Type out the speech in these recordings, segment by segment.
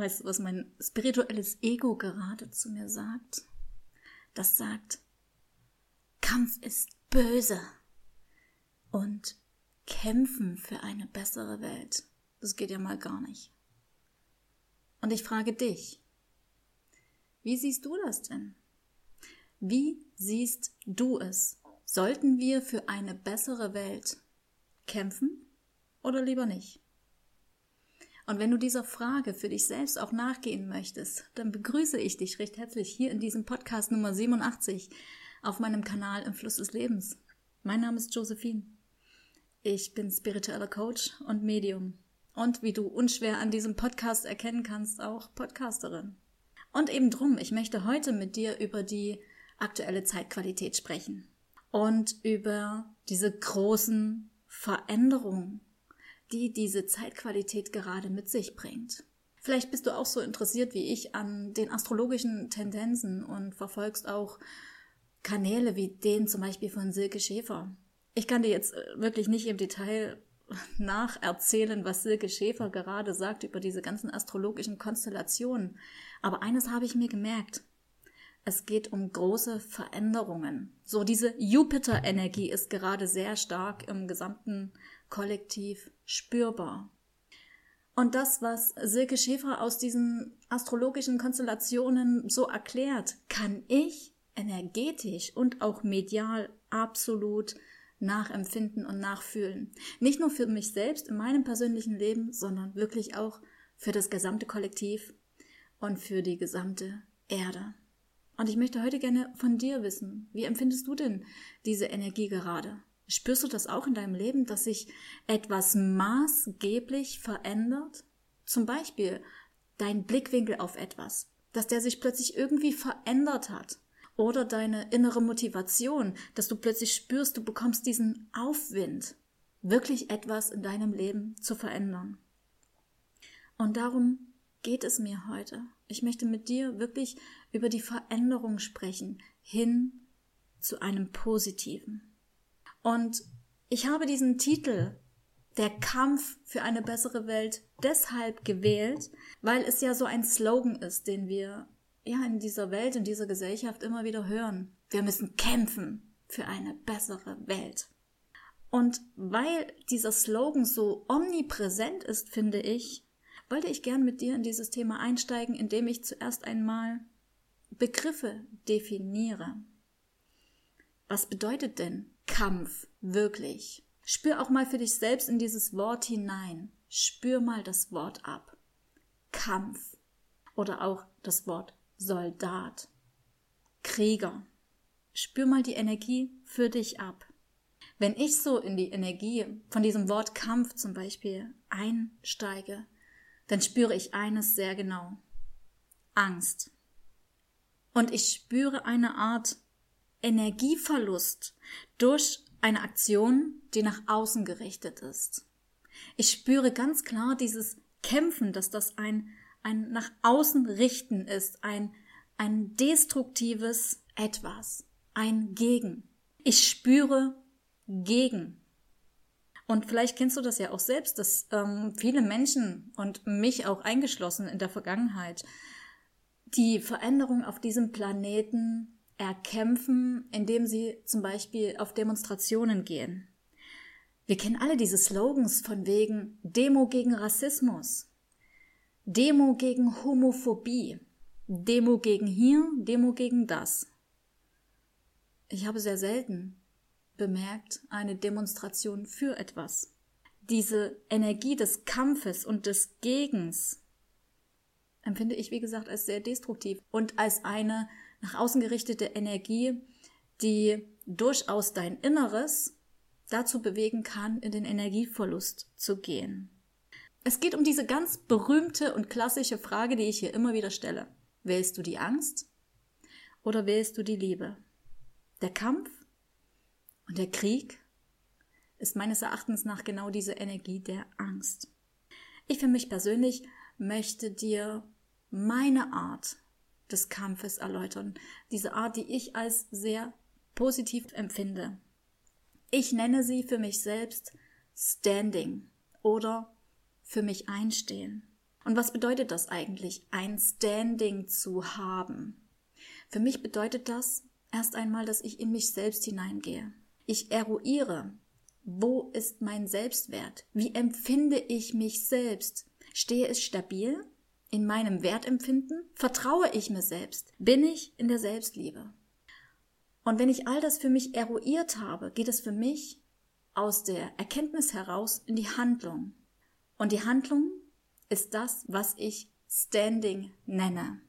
Weißt du, was mein spirituelles Ego gerade zu mir sagt? Das sagt, Kampf ist böse und kämpfen für eine bessere Welt. Das geht ja mal gar nicht. Und ich frage dich, wie siehst du das denn? Wie siehst du es? Sollten wir für eine bessere Welt kämpfen oder lieber nicht? Und wenn du dieser Frage für dich selbst auch nachgehen möchtest, dann begrüße ich dich recht herzlich hier in diesem Podcast Nummer 87 auf meinem Kanal im Fluss des Lebens. Mein Name ist Josephine. Ich bin spiritueller Coach und Medium. Und wie du unschwer an diesem Podcast erkennen kannst, auch Podcasterin. Und eben drum, ich möchte heute mit dir über die aktuelle Zeitqualität sprechen und über diese großen Veränderungen, die diese Zeitqualität gerade mit sich bringt. Vielleicht bist du auch so interessiert wie ich an den astrologischen Tendenzen und verfolgst auch Kanäle wie den zum Beispiel von Silke Schäfer. Ich kann dir jetzt äh, wirklich nicht im Detail nacherzählen, was Silke Schäfer gerade sagt über diese ganzen astrologischen Konstellationen. Aber eines habe ich mir gemerkt. Es geht um große Veränderungen. So diese Jupiter-Energie ist gerade sehr stark im gesamten Kollektiv spürbar. Und das, was Silke Schäfer aus diesen astrologischen Konstellationen so erklärt, kann ich energetisch und auch medial absolut nachempfinden und nachfühlen. Nicht nur für mich selbst in meinem persönlichen Leben, sondern wirklich auch für das gesamte Kollektiv und für die gesamte Erde. Und ich möchte heute gerne von dir wissen, wie empfindest du denn diese Energie gerade? Spürst du das auch in deinem Leben, dass sich etwas maßgeblich verändert? Zum Beispiel dein Blickwinkel auf etwas, dass der sich plötzlich irgendwie verändert hat. Oder deine innere Motivation, dass du plötzlich spürst, du bekommst diesen Aufwind, wirklich etwas in deinem Leben zu verändern. Und darum geht es mir heute. Ich möchte mit dir wirklich über die Veränderung sprechen, hin zu einem Positiven. Und ich habe diesen Titel der Kampf für eine bessere Welt deshalb gewählt, weil es ja so ein Slogan ist, den wir ja in dieser Welt, in dieser Gesellschaft immer wieder hören. Wir müssen kämpfen für eine bessere Welt. Und weil dieser Slogan so omnipräsent ist, finde ich, wollte ich gern mit dir in dieses Thema einsteigen, indem ich zuerst einmal Begriffe definiere. Was bedeutet denn Kampf wirklich? Spür auch mal für dich selbst in dieses Wort hinein. Spür mal das Wort ab. Kampf oder auch das Wort Soldat, Krieger. Spür mal die Energie für dich ab. Wenn ich so in die Energie von diesem Wort Kampf zum Beispiel einsteige, dann spüre ich eines sehr genau. Angst. Und ich spüre eine Art Energieverlust durch eine Aktion, die nach außen gerichtet ist. Ich spüre ganz klar dieses Kämpfen, dass das ein ein nach außen richten ist, ein, ein destruktives etwas, ein Gegen. Ich spüre gegen. Und vielleicht kennst du das ja auch selbst, dass ähm, viele Menschen und mich auch eingeschlossen in der Vergangenheit die Veränderung auf diesem Planeten erkämpfen, indem sie zum Beispiel auf Demonstrationen gehen. Wir kennen alle diese Slogans von wegen Demo gegen Rassismus, Demo gegen Homophobie. Demo gegen hier, Demo gegen das. Ich habe sehr selten bemerkt eine Demonstration für etwas. Diese Energie des Kampfes und des Gegens empfinde ich, wie gesagt, als sehr destruktiv und als eine nach außen gerichtete Energie, die durchaus dein Inneres dazu bewegen kann, in den Energieverlust zu gehen. Es geht um diese ganz berühmte und klassische Frage, die ich hier immer wieder stelle. Wählst du die Angst oder wählst du die Liebe? Der Kampf und der Krieg ist meines Erachtens nach genau diese Energie der Angst. Ich für mich persönlich möchte dir meine Art des Kampfes erläutern. Diese Art, die ich als sehr positiv empfinde. Ich nenne sie für mich selbst Standing oder für mich einstehen. Und was bedeutet das eigentlich, ein Standing zu haben? Für mich bedeutet das erst einmal, dass ich in mich selbst hineingehe. Ich eruiere, wo ist mein Selbstwert? Wie empfinde ich mich selbst? Stehe es stabil in meinem Wertempfinden? Vertraue ich mir selbst? Bin ich in der Selbstliebe? Und wenn ich all das für mich eruiert habe, geht es für mich aus der Erkenntnis heraus in die Handlung. Und die Handlung ist das, was ich Standing nenne.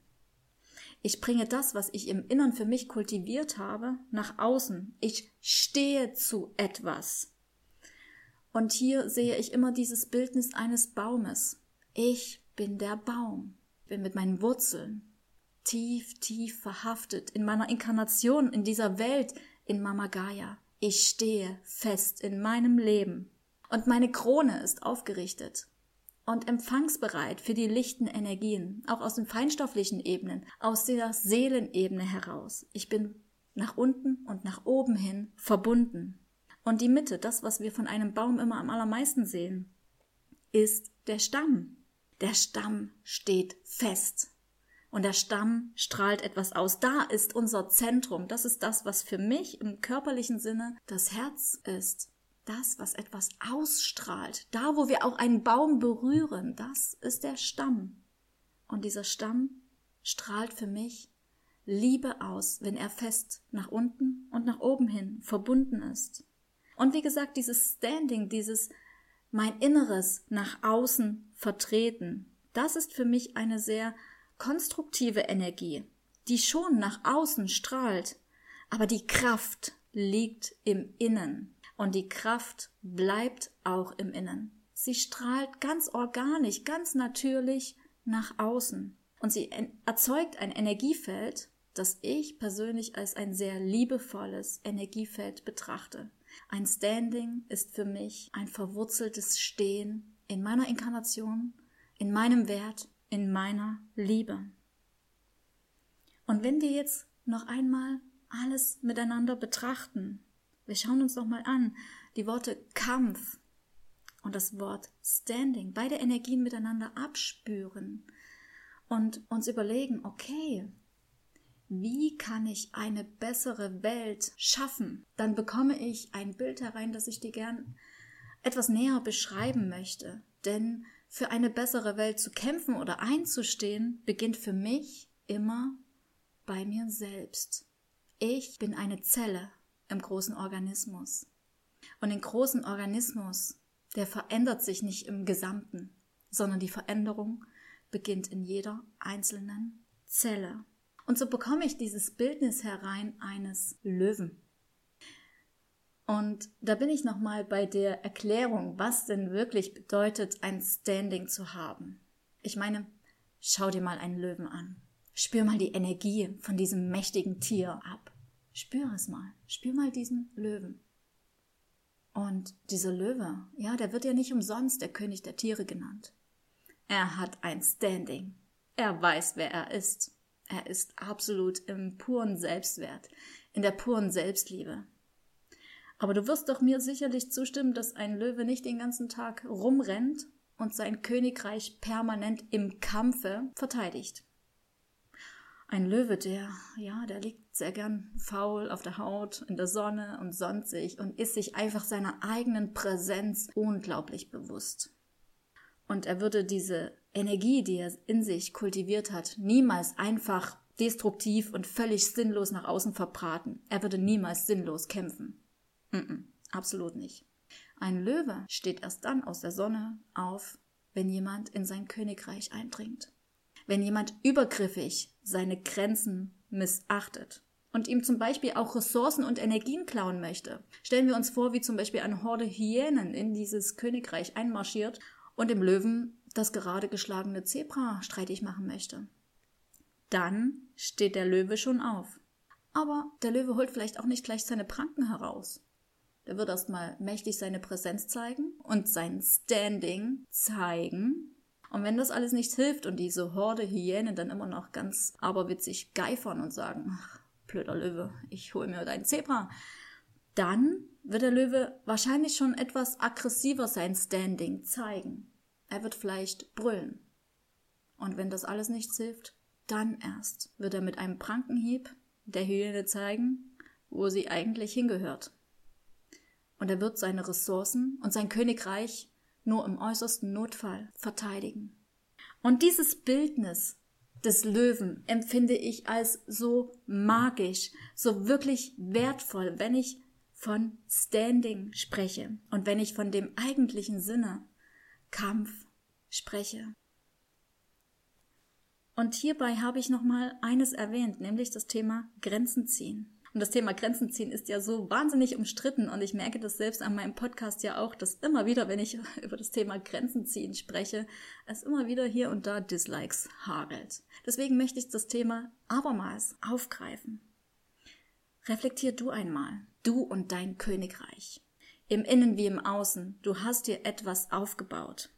Ich bringe das, was ich im Innern für mich kultiviert habe, nach außen. Ich stehe zu etwas. Und hier sehe ich immer dieses Bildnis eines Baumes. Ich bin der Baum. Bin mit meinen Wurzeln tief, tief verhaftet in meiner Inkarnation in dieser Welt in Mama Gaia. Ich stehe fest in meinem Leben. Und meine Krone ist aufgerichtet und empfangsbereit für die lichten Energien, auch aus den feinstofflichen Ebenen, aus der Seelenebene heraus. Ich bin nach unten und nach oben hin verbunden. Und die Mitte, das, was wir von einem Baum immer am allermeisten sehen, ist der Stamm. Der Stamm steht fest. Und der Stamm strahlt etwas aus. Da ist unser Zentrum. Das ist das, was für mich im körperlichen Sinne das Herz ist. Das, was etwas ausstrahlt. Da, wo wir auch einen Baum berühren, das ist der Stamm. Und dieser Stamm strahlt für mich Liebe aus, wenn er fest nach unten und nach oben hin verbunden ist. Und wie gesagt, dieses Standing, dieses mein Inneres nach außen vertreten, das ist für mich eine sehr konstruktive Energie, die schon nach außen strahlt, aber die Kraft liegt im Innen und die Kraft bleibt auch im Innen. Sie strahlt ganz organisch, ganz natürlich nach außen und sie erzeugt ein Energiefeld, das ich persönlich als ein sehr liebevolles Energiefeld betrachte. Ein Standing ist für mich ein verwurzeltes Stehen in meiner Inkarnation, in meinem Wert, in meiner Liebe. Und wenn wir jetzt noch einmal alles miteinander betrachten, wir schauen uns noch mal an, die Worte Kampf und das Wort Standing, beide Energien miteinander abspüren und uns überlegen, okay, wie kann ich eine bessere Welt schaffen, dann bekomme ich ein Bild herein, das ich dir gern etwas näher beschreiben möchte. Denn für eine bessere Welt zu kämpfen oder einzustehen, beginnt für mich immer bei mir selbst. Ich bin eine Zelle im großen Organismus. Und den großen Organismus, der verändert sich nicht im Gesamten, sondern die Veränderung beginnt in jeder einzelnen Zelle. Und so bekomme ich dieses Bildnis herein eines Löwen. Und da bin ich nochmal bei der Erklärung, was denn wirklich bedeutet, ein Standing zu haben. Ich meine, schau dir mal einen Löwen an. Spür mal die Energie von diesem mächtigen Tier ab. Spür es mal. Spür mal diesen Löwen. Und dieser Löwe, ja, der wird ja nicht umsonst der König der Tiere genannt. Er hat ein Standing. Er weiß, wer er ist. Er ist absolut im puren Selbstwert, in der puren Selbstliebe. Aber du wirst doch mir sicherlich zustimmen, dass ein Löwe nicht den ganzen Tag rumrennt und sein Königreich permanent im Kampfe verteidigt. Ein Löwe, der, ja, der liegt sehr gern faul auf der Haut, in der Sonne und sonnt sich und ist sich einfach seiner eigenen Präsenz unglaublich bewusst. Und er würde diese Energie, die er in sich kultiviert hat, niemals einfach destruktiv und völlig sinnlos nach außen verbraten. Er würde niemals sinnlos kämpfen. Mm -mm, absolut nicht. Ein Löwe steht erst dann aus der Sonne auf, wenn jemand in sein Königreich eindringt. Wenn jemand übergriffig seine Grenzen missachtet und ihm zum Beispiel auch Ressourcen und Energien klauen möchte. Stellen wir uns vor, wie zum Beispiel eine Horde Hyänen in dieses Königreich einmarschiert und dem Löwen das gerade geschlagene Zebra streitig machen möchte. Dann steht der Löwe schon auf. Aber der Löwe holt vielleicht auch nicht gleich seine Pranken heraus. Der wird erstmal mächtig seine Präsenz zeigen und sein Standing zeigen. Und wenn das alles nichts hilft und diese Horde Hyänen dann immer noch ganz aberwitzig geifern und sagen, ach, blöder Löwe, ich hole mir dein Zebra, dann wird der Löwe wahrscheinlich schon etwas aggressiver sein Standing zeigen. Er wird vielleicht brüllen. Und wenn das alles nichts hilft, dann erst wird er mit einem Prankenhieb der Hyäne zeigen, wo sie eigentlich hingehört. Und er wird seine Ressourcen und sein Königreich nur im äußersten Notfall verteidigen. Und dieses Bildnis des Löwen empfinde ich als so magisch, so wirklich wertvoll, wenn ich von Standing spreche und wenn ich von dem eigentlichen Sinne Kampf spreche. Und hierbei habe ich noch mal eines erwähnt, nämlich das Thema Grenzen ziehen. Und das Thema Grenzen ziehen ist ja so wahnsinnig umstritten und ich merke das selbst an meinem Podcast ja auch, dass immer wieder, wenn ich über das Thema Grenzen ziehen spreche, es immer wieder hier und da Dislikes hagelt. Deswegen möchte ich das Thema abermals aufgreifen. Reflektier du einmal, du und dein Königreich. Im Innen wie im Außen, du hast dir etwas aufgebaut.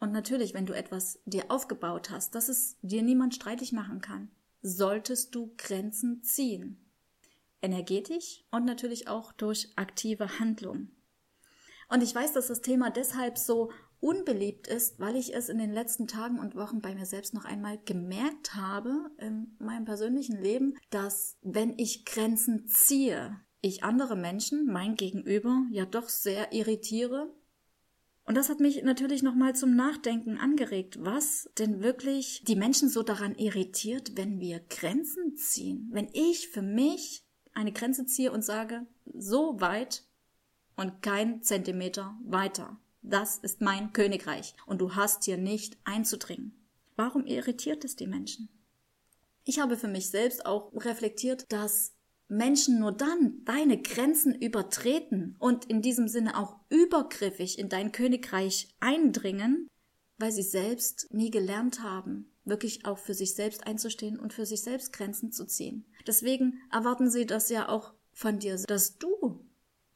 Und natürlich, wenn du etwas dir aufgebaut hast, dass es dir niemand streitig machen kann, solltest du Grenzen ziehen energetisch und natürlich auch durch aktive Handlung. Und ich weiß, dass das Thema deshalb so unbeliebt ist, weil ich es in den letzten Tagen und Wochen bei mir selbst noch einmal gemerkt habe in meinem persönlichen Leben, dass wenn ich Grenzen ziehe, ich andere Menschen, mein Gegenüber, ja doch sehr irritiere. Und das hat mich natürlich nochmal zum Nachdenken angeregt, was denn wirklich die Menschen so daran irritiert, wenn wir Grenzen ziehen. Wenn ich für mich eine Grenze ziehe und sage, so weit und kein Zentimeter weiter. Das ist mein Königreich und du hast hier nicht einzudringen. Warum irritiert es die Menschen? Ich habe für mich selbst auch reflektiert, dass Menschen nur dann deine Grenzen übertreten und in diesem Sinne auch übergriffig in dein Königreich eindringen, weil sie selbst nie gelernt haben, wirklich auch für sich selbst einzustehen und für sich selbst Grenzen zu ziehen. Deswegen erwarten sie das ja auch von dir, dass du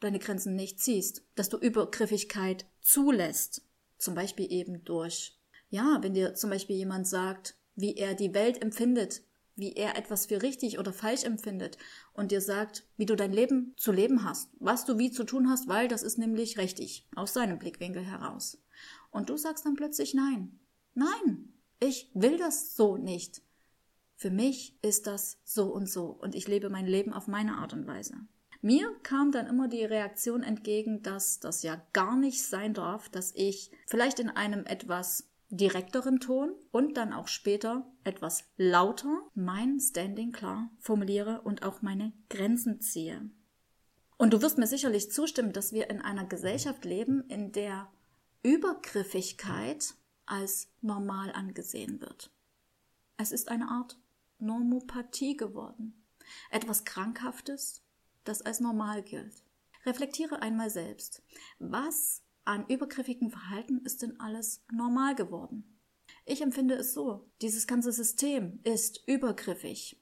deine Grenzen nicht ziehst, dass du Übergriffigkeit zulässt. Zum Beispiel eben durch, ja, wenn dir zum Beispiel jemand sagt, wie er die Welt empfindet, wie er etwas für richtig oder falsch empfindet und dir sagt, wie du dein Leben zu leben hast, was du wie zu tun hast, weil das ist nämlich richtig, aus seinem Blickwinkel heraus. Und du sagst dann plötzlich nein. Nein, ich will das so nicht. Für mich ist das so und so und ich lebe mein Leben auf meine Art und Weise. Mir kam dann immer die Reaktion entgegen, dass das ja gar nicht sein darf, dass ich vielleicht in einem etwas direkteren Ton und dann auch später etwas lauter mein Standing klar formuliere und auch meine Grenzen ziehe. Und du wirst mir sicherlich zustimmen, dass wir in einer Gesellschaft leben, in der Übergriffigkeit als normal angesehen wird. Es ist eine Art Normopathie geworden. Etwas Krankhaftes, das als normal gilt. Reflektiere einmal selbst. Was an übergriffigen Verhalten ist denn alles normal geworden? Ich empfinde es so. Dieses ganze System ist übergriffig.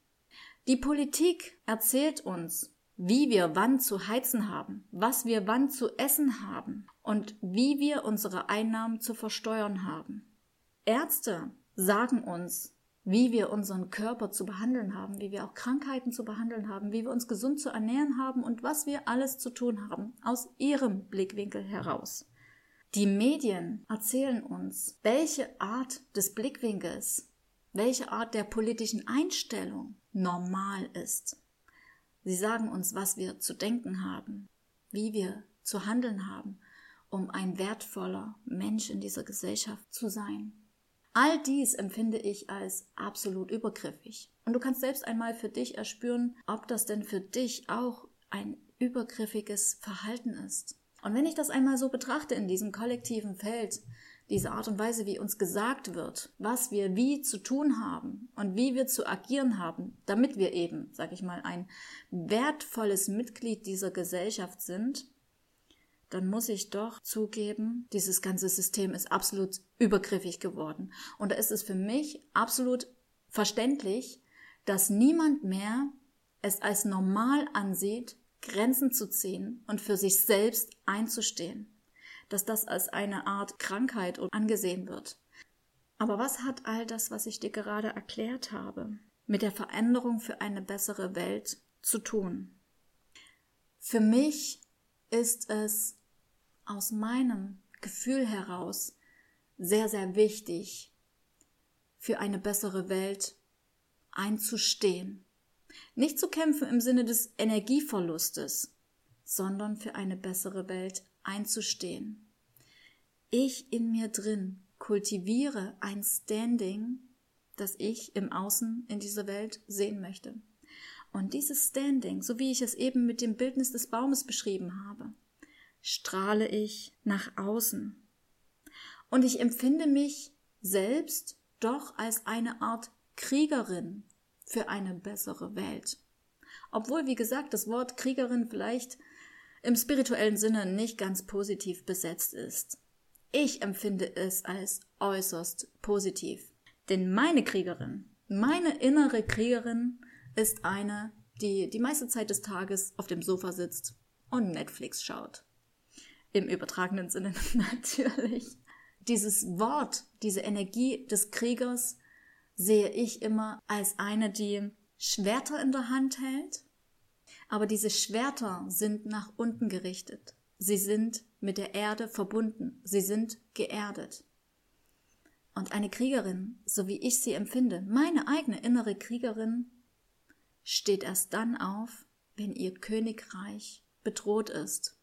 Die Politik erzählt uns, wie wir wann zu heizen haben, was wir wann zu essen haben und wie wir unsere Einnahmen zu versteuern haben. Ärzte sagen uns, wie wir unseren Körper zu behandeln haben, wie wir auch Krankheiten zu behandeln haben, wie wir uns gesund zu ernähren haben und was wir alles zu tun haben, aus ihrem Blickwinkel heraus. Die Medien erzählen uns, welche Art des Blickwinkels, welche Art der politischen Einstellung normal ist. Sie sagen uns, was wir zu denken haben, wie wir zu handeln haben, um ein wertvoller Mensch in dieser Gesellschaft zu sein. All dies empfinde ich als absolut übergriffig. Und du kannst selbst einmal für dich erspüren, ob das denn für dich auch ein übergriffiges Verhalten ist. Und wenn ich das einmal so betrachte in diesem kollektiven Feld, diese Art und Weise, wie uns gesagt wird, was wir wie zu tun haben und wie wir zu agieren haben, damit wir eben, sag ich mal, ein wertvolles Mitglied dieser Gesellschaft sind, dann muss ich doch zugeben, dieses ganze System ist absolut übergriffig geworden. Und da ist es für mich absolut verständlich, dass niemand mehr es als normal ansieht, Grenzen zu ziehen und für sich selbst einzustehen. Dass das als eine Art Krankheit angesehen wird. Aber was hat all das, was ich dir gerade erklärt habe, mit der Veränderung für eine bessere Welt zu tun? Für mich ist es aus meinem Gefühl heraus sehr, sehr wichtig, für eine bessere Welt einzustehen. Nicht zu kämpfen im Sinne des Energieverlustes, sondern für eine bessere Welt einzustehen. Ich in mir drin kultiviere ein Standing, das ich im Außen in dieser Welt sehen möchte. Und dieses Standing, so wie ich es eben mit dem Bildnis des Baumes beschrieben habe, strahle ich nach außen. Und ich empfinde mich selbst doch als eine Art Kriegerin für eine bessere Welt. Obwohl, wie gesagt, das Wort Kriegerin vielleicht im spirituellen Sinne nicht ganz positiv besetzt ist. Ich empfinde es als äußerst positiv. Denn meine Kriegerin, meine innere Kriegerin ist eine, die die meiste Zeit des Tages auf dem Sofa sitzt und Netflix schaut. Im übertragenen Sinne natürlich. Dieses Wort, diese Energie des Kriegers sehe ich immer als eine, die Schwerter in der Hand hält, aber diese Schwerter sind nach unten gerichtet. Sie sind mit der Erde verbunden. Sie sind geerdet. Und eine Kriegerin, so wie ich sie empfinde, meine eigene innere Kriegerin, steht erst dann auf, wenn ihr Königreich bedroht ist.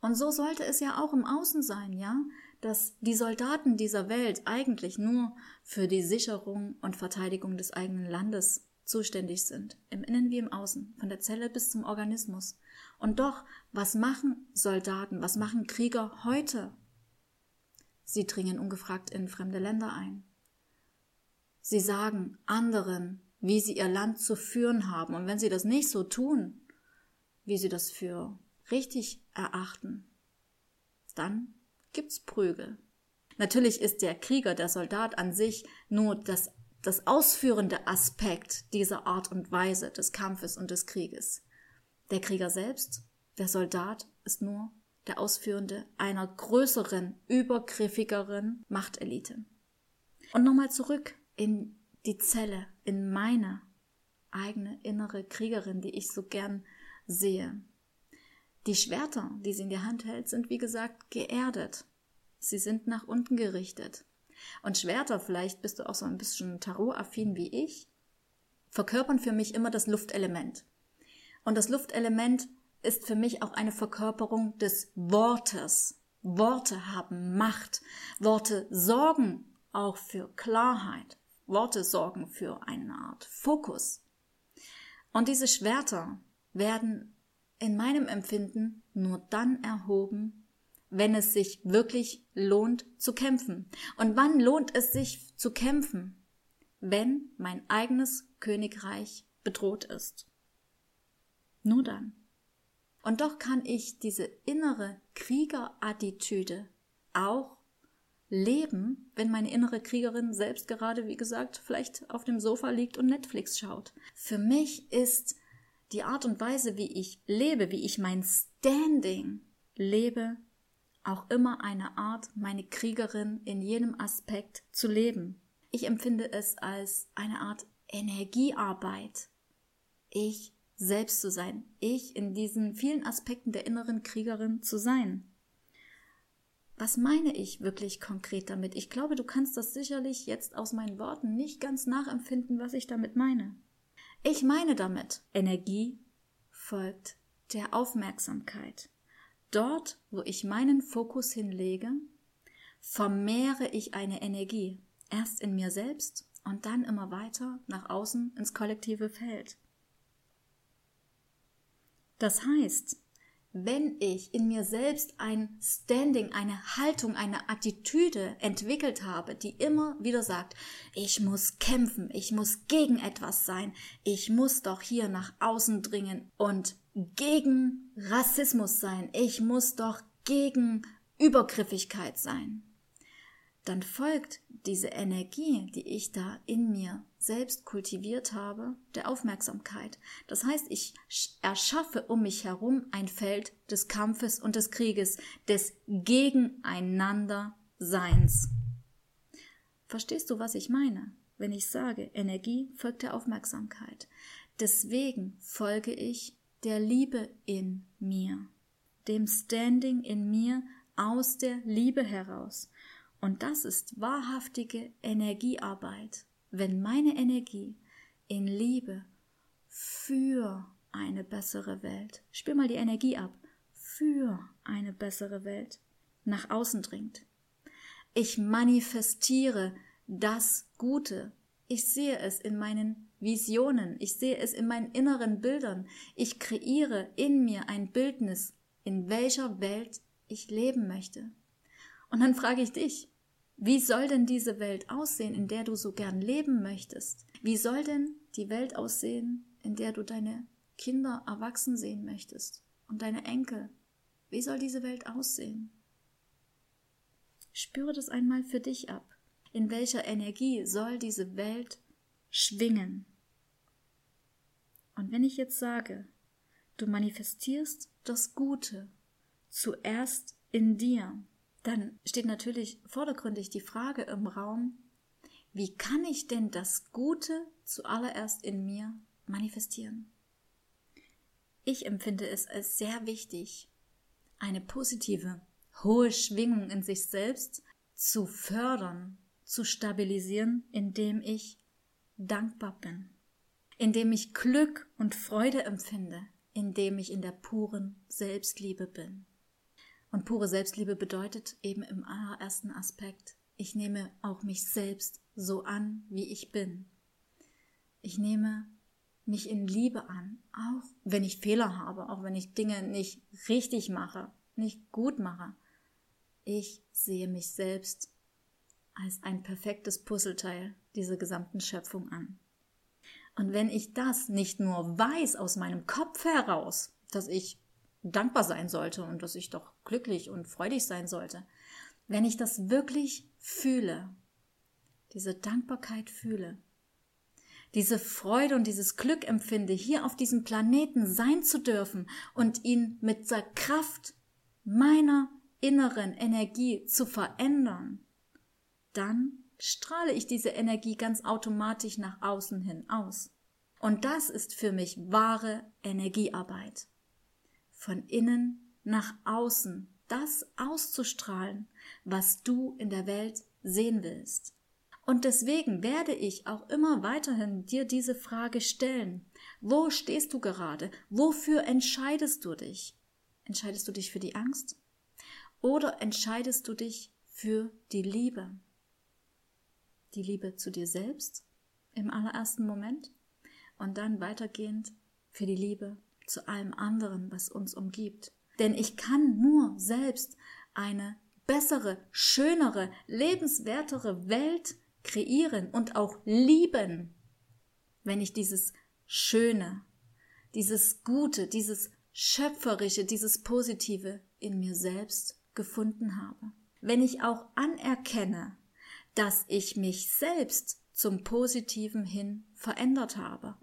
Und so sollte es ja auch im Außen sein, ja, dass die Soldaten dieser Welt eigentlich nur für die Sicherung und Verteidigung des eigenen Landes zuständig sind, im Innen wie im Außen, von der Zelle bis zum Organismus. Und doch, was machen Soldaten, was machen Krieger heute? Sie dringen ungefragt in fremde Länder ein. Sie sagen anderen, wie sie ihr Land zu führen haben. Und wenn sie das nicht so tun, wie sie das für richtig erachten, dann gibt's Prügel. Natürlich ist der Krieger, der Soldat an sich nur das, das ausführende Aspekt dieser Art und Weise des Kampfes und des Krieges. Der Krieger selbst, der Soldat, ist nur der Ausführende einer größeren, übergriffigeren Machtelite. Und nochmal zurück in die Zelle, in meine eigene innere Kriegerin, die ich so gern sehe. Die Schwerter, die sie in der Hand hält, sind wie gesagt geerdet. Sie sind nach unten gerichtet. Und Schwerter, vielleicht bist du auch so ein bisschen Tarot-affin wie ich, verkörpern für mich immer das Luftelement. Und das Luftelement ist für mich auch eine Verkörperung des Wortes. Worte haben Macht. Worte sorgen auch für Klarheit. Worte sorgen für eine Art Fokus. Und diese Schwerter werden in meinem Empfinden nur dann erhoben, wenn es sich wirklich lohnt zu kämpfen. Und wann lohnt es sich zu kämpfen? Wenn mein eigenes Königreich bedroht ist. Nur dann. Und doch kann ich diese innere Kriegerattitüde auch leben, wenn meine innere Kriegerin selbst gerade, wie gesagt, vielleicht auf dem Sofa liegt und Netflix schaut. Für mich ist die Art und Weise, wie ich lebe, wie ich mein Standing lebe, auch immer eine Art, meine Kriegerin in jedem Aspekt zu leben. Ich empfinde es als eine Art Energiearbeit. Ich selbst zu sein, ich in diesen vielen Aspekten der inneren Kriegerin zu sein. Was meine ich wirklich konkret damit? Ich glaube, du kannst das sicherlich jetzt aus meinen Worten nicht ganz nachempfinden, was ich damit meine. Ich meine damit, Energie folgt der Aufmerksamkeit. Dort, wo ich meinen Fokus hinlege, vermehre ich eine Energie, erst in mir selbst und dann immer weiter nach außen ins kollektive Feld. Das heißt, wenn ich in mir selbst ein Standing, eine Haltung, eine Attitüde entwickelt habe, die immer wieder sagt, ich muss kämpfen, ich muss gegen etwas sein, ich muss doch hier nach außen dringen und gegen Rassismus sein, ich muss doch gegen Übergriffigkeit sein, dann folgt diese Energie, die ich da in mir selbst kultiviert habe, der Aufmerksamkeit. Das heißt, ich erschaffe um mich herum ein Feld des Kampfes und des Krieges, des Gegeneinanderseins. Verstehst du, was ich meine, wenn ich sage, Energie folgt der Aufmerksamkeit? Deswegen folge ich der Liebe in mir, dem Standing in mir aus der Liebe heraus. Und das ist wahrhaftige Energiearbeit, wenn meine Energie in Liebe für eine bessere Welt, spür mal die Energie ab, für eine bessere Welt nach außen dringt. Ich manifestiere das Gute. Ich sehe es in meinen Visionen. Ich sehe es in meinen inneren Bildern. Ich kreiere in mir ein Bildnis, in welcher Welt ich leben möchte. Und dann frage ich dich, wie soll denn diese Welt aussehen, in der du so gern leben möchtest? Wie soll denn die Welt aussehen, in der du deine Kinder erwachsen sehen möchtest und deine Enkel? Wie soll diese Welt aussehen? Spüre das einmal für dich ab. In welcher Energie soll diese Welt schwingen? Und wenn ich jetzt sage, du manifestierst das Gute zuerst in dir, dann steht natürlich vordergründig die Frage im Raum, wie kann ich denn das Gute zuallererst in mir manifestieren? Ich empfinde es als sehr wichtig, eine positive, hohe Schwingung in sich selbst zu fördern, zu stabilisieren, indem ich dankbar bin, indem ich Glück und Freude empfinde, indem ich in der puren Selbstliebe bin. Und pure Selbstliebe bedeutet eben im allerersten Aspekt, ich nehme auch mich selbst so an, wie ich bin. Ich nehme mich in Liebe an, auch wenn ich Fehler habe, auch wenn ich Dinge nicht richtig mache, nicht gut mache. Ich sehe mich selbst als ein perfektes Puzzleteil dieser gesamten Schöpfung an. Und wenn ich das nicht nur weiß aus meinem Kopf heraus, dass ich dankbar sein sollte und dass ich doch glücklich und freudig sein sollte. Wenn ich das wirklich fühle, diese Dankbarkeit fühle, diese Freude und dieses Glück empfinde, hier auf diesem Planeten sein zu dürfen und ihn mit der Kraft meiner inneren Energie zu verändern, dann strahle ich diese Energie ganz automatisch nach außen hin aus. Und das ist für mich wahre Energiearbeit von innen nach außen das auszustrahlen, was du in der Welt sehen willst. Und deswegen werde ich auch immer weiterhin dir diese Frage stellen. Wo stehst du gerade? Wofür entscheidest du dich? Entscheidest du dich für die Angst? Oder entscheidest du dich für die Liebe? Die Liebe zu dir selbst im allerersten Moment und dann weitergehend für die Liebe zu allem anderen, was uns umgibt. Denn ich kann nur selbst eine bessere, schönere, lebenswertere Welt kreieren und auch lieben, wenn ich dieses Schöne, dieses Gute, dieses Schöpferische, dieses Positive in mir selbst gefunden habe. Wenn ich auch anerkenne, dass ich mich selbst zum Positiven hin verändert habe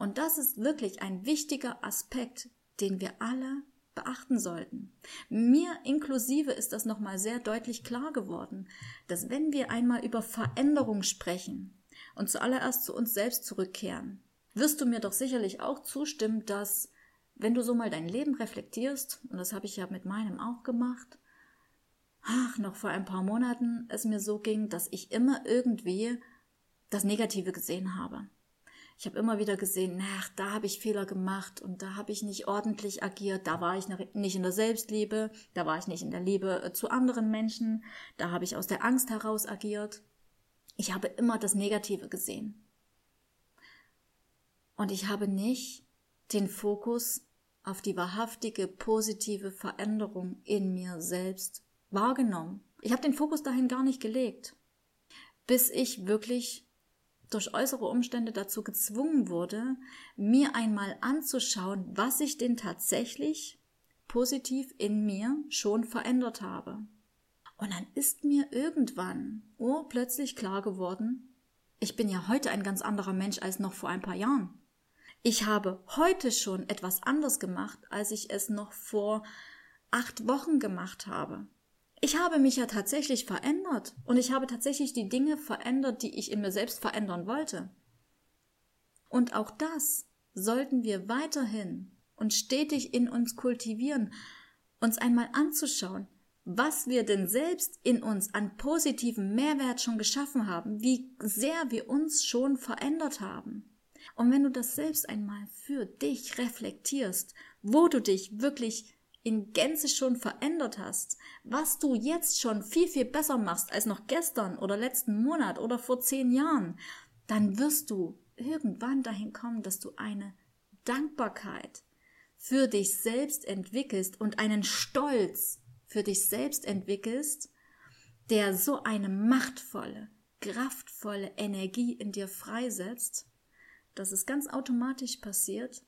und das ist wirklich ein wichtiger Aspekt, den wir alle beachten sollten. Mir inklusive ist das nochmal sehr deutlich klar geworden, dass wenn wir einmal über Veränderung sprechen und zuallererst zu uns selbst zurückkehren, wirst du mir doch sicherlich auch zustimmen, dass wenn du so mal dein Leben reflektierst, und das habe ich ja mit meinem auch gemacht, ach, noch vor ein paar Monaten es mir so ging, dass ich immer irgendwie das Negative gesehen habe ich habe immer wieder gesehen, ach, da habe ich Fehler gemacht und da habe ich nicht ordentlich agiert, da war ich nicht in der Selbstliebe, da war ich nicht in der Liebe äh, zu anderen Menschen, da habe ich aus der Angst heraus agiert. Ich habe immer das Negative gesehen. Und ich habe nicht den Fokus auf die wahrhaftige positive Veränderung in mir selbst wahrgenommen. Ich habe den Fokus dahin gar nicht gelegt, bis ich wirklich durch äußere Umstände dazu gezwungen wurde, mir einmal anzuschauen, was ich denn tatsächlich positiv in mir schon verändert habe. Und dann ist mir irgendwann oh, plötzlich klar geworden, ich bin ja heute ein ganz anderer Mensch als noch vor ein paar Jahren. Ich habe heute schon etwas anders gemacht, als ich es noch vor acht Wochen gemacht habe ich habe mich ja tatsächlich verändert und ich habe tatsächlich die Dinge verändert, die ich in mir selbst verändern wollte. Und auch das sollten wir weiterhin und stetig in uns kultivieren, uns einmal anzuschauen, was wir denn selbst in uns an positivem Mehrwert schon geschaffen haben, wie sehr wir uns schon verändert haben. Und wenn du das selbst einmal für dich reflektierst, wo du dich wirklich in Gänze schon verändert hast, was du jetzt schon viel, viel besser machst als noch gestern oder letzten Monat oder vor zehn Jahren, dann wirst du irgendwann dahin kommen, dass du eine Dankbarkeit für dich selbst entwickelst und einen Stolz für dich selbst entwickelst, der so eine machtvolle, kraftvolle Energie in dir freisetzt, dass es ganz automatisch passiert,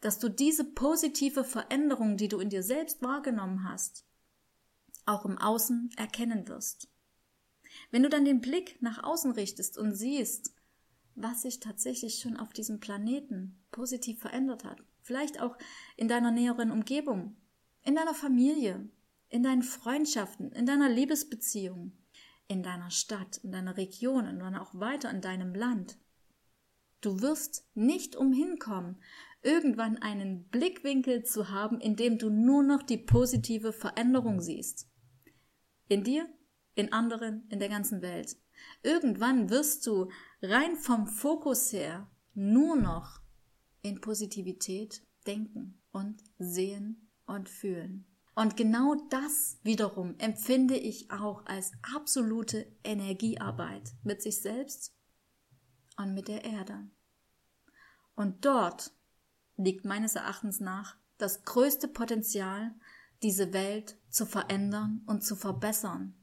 dass du diese positive Veränderung, die du in dir selbst wahrgenommen hast, auch im Außen erkennen wirst. Wenn du dann den Blick nach außen richtest und siehst, was sich tatsächlich schon auf diesem Planeten positiv verändert hat, vielleicht auch in deiner näheren Umgebung, in deiner Familie, in deinen Freundschaften, in deiner Liebesbeziehung, in deiner Stadt, in deiner Region und dann auch weiter in deinem Land. Du wirst nicht umhinkommen, irgendwann einen Blickwinkel zu haben, in dem du nur noch die positive Veränderung siehst. In dir, in anderen, in der ganzen Welt. Irgendwann wirst du rein vom Fokus her nur noch in Positivität denken und sehen und fühlen. Und genau das wiederum empfinde ich auch als absolute Energiearbeit mit sich selbst und mit der Erde. Und dort liegt meines Erachtens nach das größte Potenzial, diese Welt zu verändern und zu verbessern,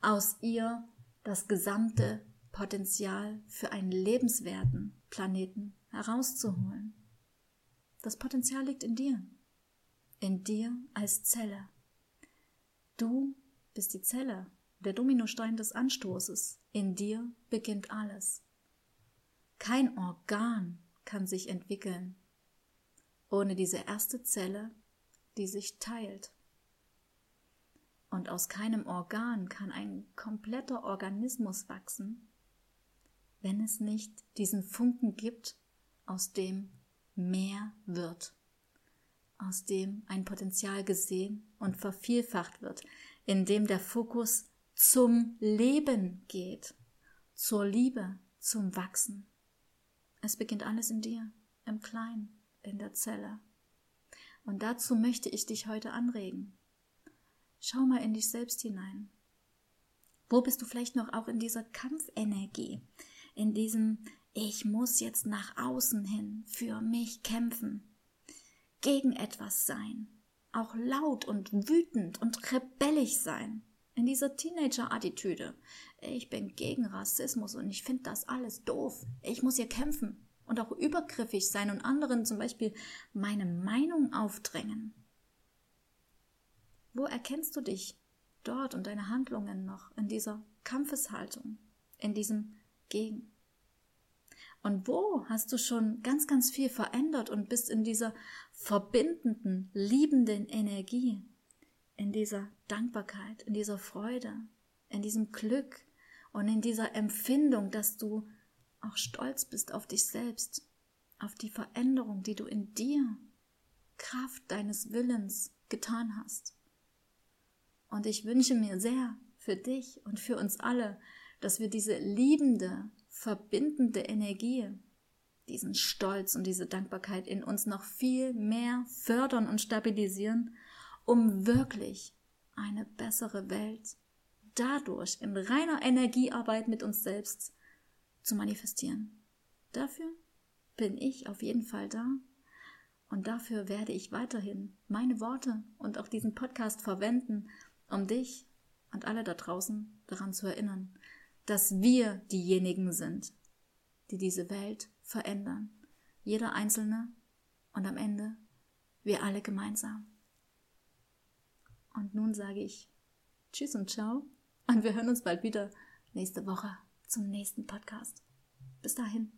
aus ihr das gesamte Potenzial für einen lebenswerten Planeten herauszuholen. Das Potenzial liegt in dir, in dir als Zelle. Du bist die Zelle, der Dominostein des Anstoßes. In dir beginnt alles. Kein Organ kann sich entwickeln, ohne diese erste Zelle, die sich teilt. Und aus keinem Organ kann ein kompletter Organismus wachsen, wenn es nicht diesen Funken gibt, aus dem mehr wird, aus dem ein Potenzial gesehen und vervielfacht wird, in dem der Fokus zum Leben geht, zur Liebe, zum Wachsen. Es beginnt alles in dir, im Kleinen in der Zelle. Und dazu möchte ich dich heute anregen. Schau mal in dich selbst hinein. Wo bist du vielleicht noch auch in dieser Kampfenergie, in diesem Ich muss jetzt nach außen hin für mich kämpfen, gegen etwas sein, auch laut und wütend und rebellisch sein, in dieser Teenager-Attitüde. Ich bin gegen Rassismus und ich finde das alles doof. Ich muss hier kämpfen und auch übergriffig sein und anderen zum Beispiel meine Meinung aufdrängen. Wo erkennst du dich dort und deine Handlungen noch in dieser Kampfeshaltung, in diesem Gegen? Und wo hast du schon ganz, ganz viel verändert und bist in dieser verbindenden, liebenden Energie, in dieser Dankbarkeit, in dieser Freude, in diesem Glück und in dieser Empfindung, dass du auch stolz bist auf dich selbst, auf die Veränderung, die du in dir, Kraft deines Willens, getan hast. Und ich wünsche mir sehr für dich und für uns alle, dass wir diese liebende, verbindende Energie, diesen Stolz und diese Dankbarkeit in uns noch viel mehr fördern und stabilisieren, um wirklich eine bessere Welt dadurch in reiner Energiearbeit mit uns selbst zu manifestieren. Dafür bin ich auf jeden Fall da und dafür werde ich weiterhin meine Worte und auch diesen Podcast verwenden, um dich und alle da draußen daran zu erinnern, dass wir diejenigen sind, die diese Welt verändern. Jeder Einzelne und am Ende wir alle gemeinsam. Und nun sage ich Tschüss und Ciao und wir hören uns bald wieder nächste Woche zum nächsten Podcast. Bis dahin.